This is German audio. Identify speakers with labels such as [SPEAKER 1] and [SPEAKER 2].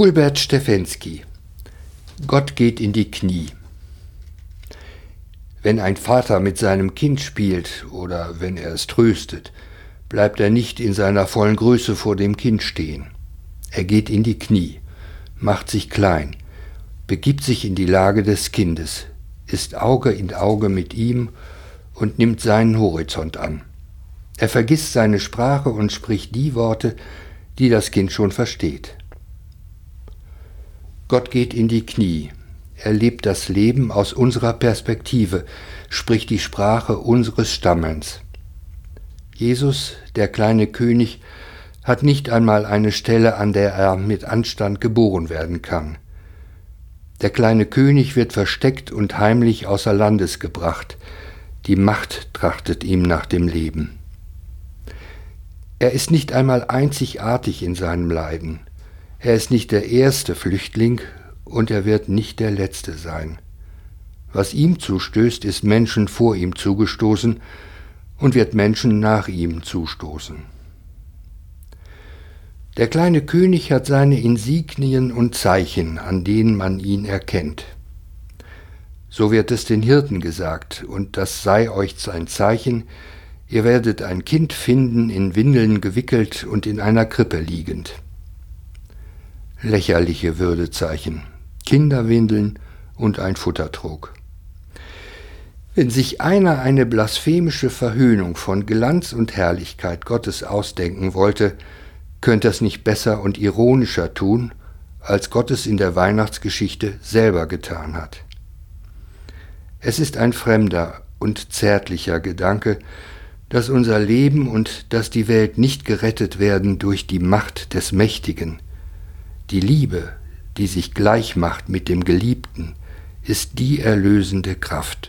[SPEAKER 1] Fulbert Stefensky Gott geht in die Knie. Wenn ein Vater mit seinem Kind spielt oder wenn er es tröstet, bleibt er nicht in seiner vollen Größe vor dem Kind stehen. Er geht in die Knie, macht sich klein, begibt sich in die Lage des Kindes, ist Auge in Auge mit ihm und nimmt seinen Horizont an. Er vergisst seine Sprache und spricht die Worte, die das Kind schon versteht. Gott geht in die Knie. Er lebt das Leben aus unserer Perspektive, spricht die Sprache unseres Stammelns. Jesus, der kleine König, hat nicht einmal eine Stelle, an der er mit Anstand geboren werden kann. Der kleine König wird versteckt und heimlich außer Landes gebracht. Die Macht trachtet ihm nach dem Leben. Er ist nicht einmal einzigartig in seinem Leiden. Er ist nicht der erste Flüchtling und er wird nicht der letzte sein. Was ihm zustößt, ist Menschen vor ihm zugestoßen und wird Menschen nach ihm zustoßen. Der kleine König hat seine Insignien und Zeichen, an denen man ihn erkennt. So wird es den Hirten gesagt, und das sei euch sein Zeichen, ihr werdet ein Kind finden, in Windeln gewickelt und in einer Krippe liegend lächerliche Würdezeichen, Kinderwindeln und ein Futtertrog. Wenn sich einer eine blasphemische Verhöhnung von Glanz und Herrlichkeit Gottes ausdenken wollte, könnte es nicht besser und ironischer tun, als Gott es in der Weihnachtsgeschichte selber getan hat. Es ist ein fremder und zärtlicher Gedanke, dass unser Leben und dass die Welt nicht gerettet werden durch die Macht des Mächtigen, die Liebe, die sich gleich macht mit dem Geliebten, ist die erlösende Kraft.